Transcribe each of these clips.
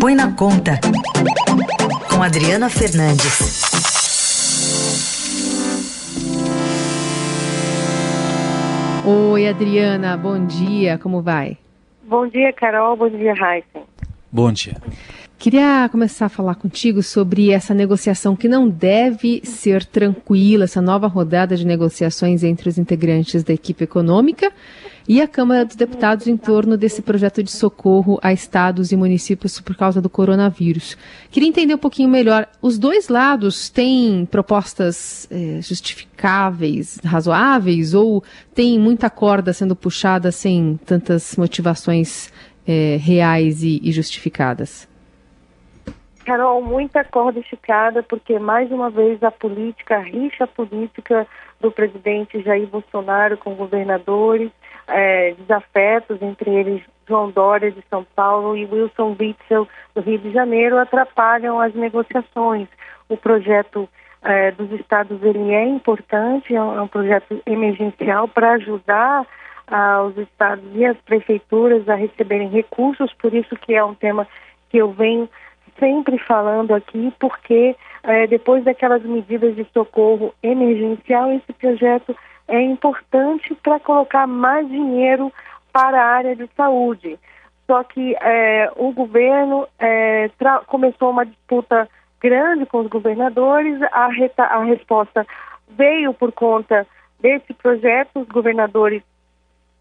Põe na Conta, com Adriana Fernandes. Oi, Adriana, bom dia, como vai? Bom dia, Carol, bom dia, Heisen. Bom dia. Queria começar a falar contigo sobre essa negociação que não deve ser tranquila, essa nova rodada de negociações entre os integrantes da equipe econômica e a Câmara dos Deputados em torno desse projeto de socorro a estados e municípios por causa do coronavírus. Queria entender um pouquinho melhor. Os dois lados têm propostas é, justificáveis, razoáveis, ou tem muita corda sendo puxada sem tantas motivações é, reais e, e justificadas? Carol, muita corda esticada, porque mais uma vez a política, a rixa política do presidente Jair Bolsonaro com governadores, é, desafetos, entre eles João Dória de São Paulo e Wilson Witzel do Rio de Janeiro, atrapalham as negociações. O projeto é, dos estados ele é importante, é um, é um projeto emergencial para ajudar ah, os estados e as prefeituras a receberem recursos, por isso que é um tema que eu venho sempre falando aqui, porque é, depois daquelas medidas de socorro emergencial, esse projeto é importante para colocar mais dinheiro para a área de saúde. Só que é, o governo é, começou uma disputa grande com os governadores, a, a resposta veio por conta desse projeto, os governadores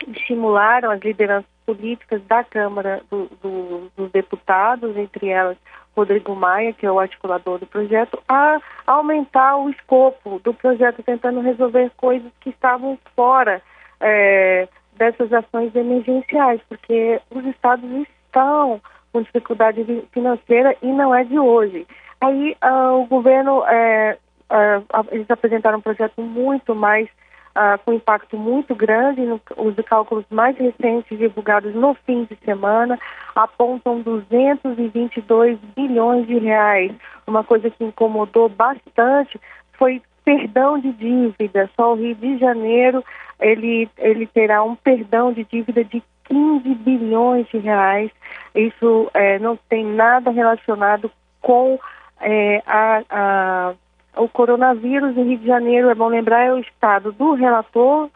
estimularam as lideranças políticas da Câmara do, do, dos Deputados, entre elas Rodrigo Maia, que é o articulador do projeto, a aumentar o escopo do projeto, tentando resolver coisas que estavam fora é, dessas ações emergenciais, porque os estados estão com dificuldade financeira e não é de hoje. Aí uh, o governo, uh, eles apresentaram um projeto muito mais uh, com impacto muito grande. No, os cálculos mais recentes divulgados no fim de semana apontam 222 bilhões de reais. Uma coisa que incomodou bastante foi perdão de dívida. Só o Rio de Janeiro ele, ele terá um perdão de dívida de 15 bilhões de reais. Isso é, não tem nada relacionado com é, a, a o coronavírus em Rio de Janeiro, é bom lembrar, é o estado do relator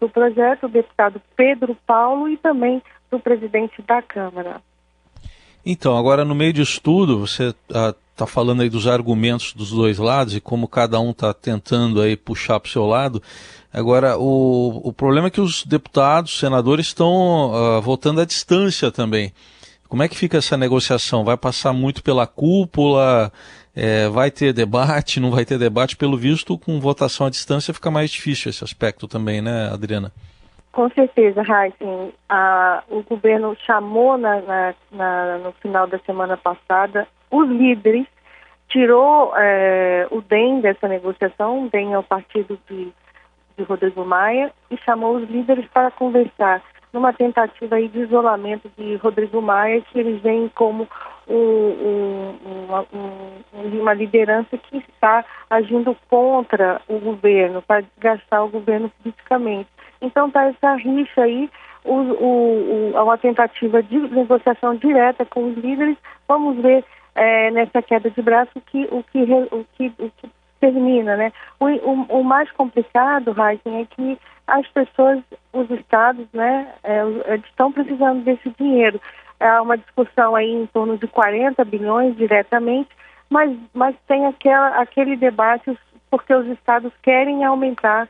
do projeto, o deputado Pedro Paulo, e também do presidente da Câmara. Então, agora no meio disso tudo, você está ah, falando aí dos argumentos dos dois lados e como cada um está tentando aí puxar para o seu lado. Agora, o, o problema é que os deputados, senadores estão uh, votando à distância também. Como é que fica essa negociação? Vai passar muito pela cúpula? É, vai ter debate? Não vai ter debate? Pelo visto, com votação à distância fica mais difícil esse aspecto também, né, Adriana? Com certeza, Heisen. o governo chamou na, na, na, no final da semana passada os líderes, tirou é, o DEM dessa negociação, o DEM é o partido de, de Rodrigo Maia, e chamou os líderes para conversar numa tentativa de isolamento de Rodrigo Maia, que eles veem como um, um, uma, um, uma, liderança que está agindo contra o governo, para desgastar o governo politicamente. Então está essa rixa aí, o, o, o, uma tentativa de negociação direta com os líderes. Vamos ver é, nessa queda de braço que, o que, o que, o que termina, né? O, o, o mais complicado, Heisen, é que as pessoas, os estados, né, é, estão precisando desse dinheiro. Há uma discussão aí em torno de 40 bilhões diretamente, mas, mas tem aquela, aquele debate porque os estados querem aumentar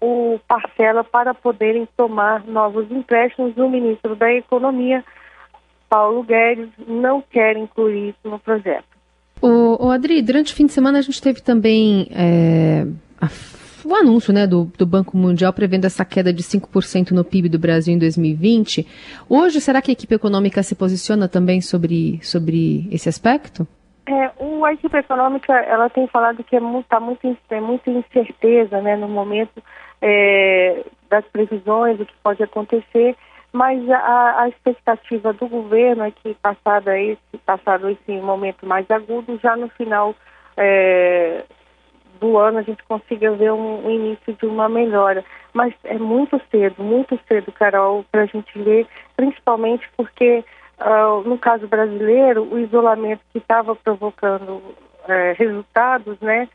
o parcela para poderem tomar novos empréstimos. O ministro da Economia, Paulo Guedes, não quer incluir isso no projeto. O, o Adri, durante o fim de semana a gente teve também é, a, o anúncio né, do, do, Banco Mundial prevendo essa queda de 5% no PIB do Brasil em 2020. Hoje, será que a equipe econômica se posiciona também sobre, sobre esse aspecto? É, o, a equipe econômica ela tem falado que está é muito, tá muito, é muita incerteza né, no momento é, das previsões, do que pode acontecer mas a, a, expectativa do governo é que passado esse, passado esse momento mais agudo, já no final é, do ano a gente consiga ver um, um, início de uma melhora. Mas é muito cedo, muito cedo, Carol, para a gente ver, principalmente porque uh, no caso brasileiro, o isolamento que estava provocando é, resultados, né,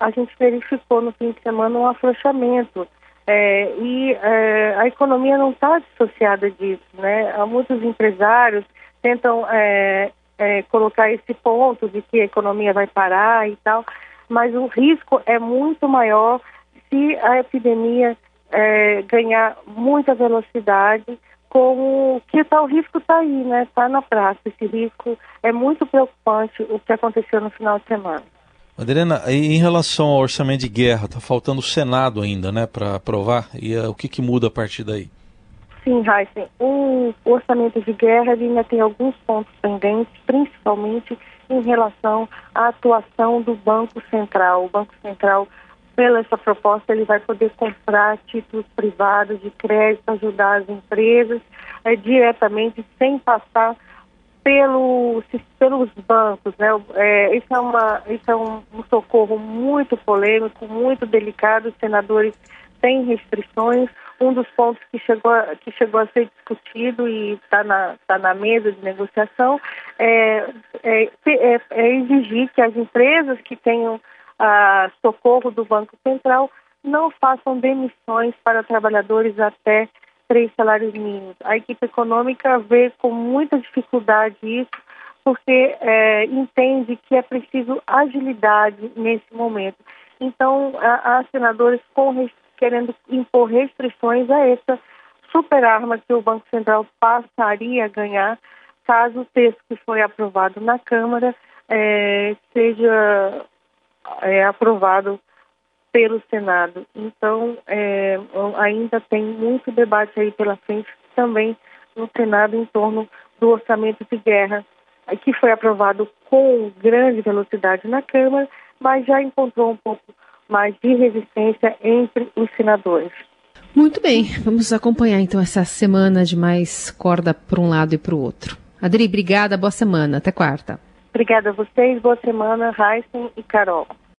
a gente verificou no fim de semana um afrouxamento. É, e é, a economia não está dissociada disso, né? Há muitos empresários tentam é, é, colocar esse ponto de que a economia vai parar e tal, mas o risco é muito maior se a epidemia é, ganhar muita velocidade, como que tá, risco está aí, né? Está na praça. Esse risco é muito preocupante o que aconteceu no final de semana. Adriana, em relação ao orçamento de guerra, está faltando o Senado ainda, né, para aprovar? E uh, o que, que muda a partir daí? Sim, Heisen. O orçamento de guerra ainda tem alguns pontos pendentes, principalmente em relação à atuação do Banco Central. O Banco Central, pela essa proposta, ele vai poder comprar títulos privados de crédito, ajudar as empresas é, diretamente, sem passar pelo, pelos bancos. Né? É, isso é, uma, isso é um, socorro muito polêmico, muito delicado. Os senadores têm restrições um dos pontos que chegou a, que chegou a ser discutido e está na, tá na mesa de negociação é, é, é, é exigir que as empresas que tenham a socorro do Banco Central não façam demissões para trabalhadores até três salários mínimos. A equipe econômica vê com muita dificuldade isso, porque é, entende que é preciso agilidade nesse momento. Então, há senadores com querendo impor restrições a essa super arma que o Banco Central passaria a ganhar caso o texto que foi aprovado na Câmara é, seja é, aprovado pelo Senado. Então, é, ainda tem muito debate aí pela frente também no Senado em torno do orçamento de guerra, que foi aprovado com grande velocidade na Câmara, mas já encontrou um pouco mais de resistência entre os senadores. Muito bem, vamos acompanhar então essa semana de mais corda para um lado e para o outro. Adri, obrigada, boa semana, até quarta. Obrigada a vocês, boa semana, Heisen e Carol.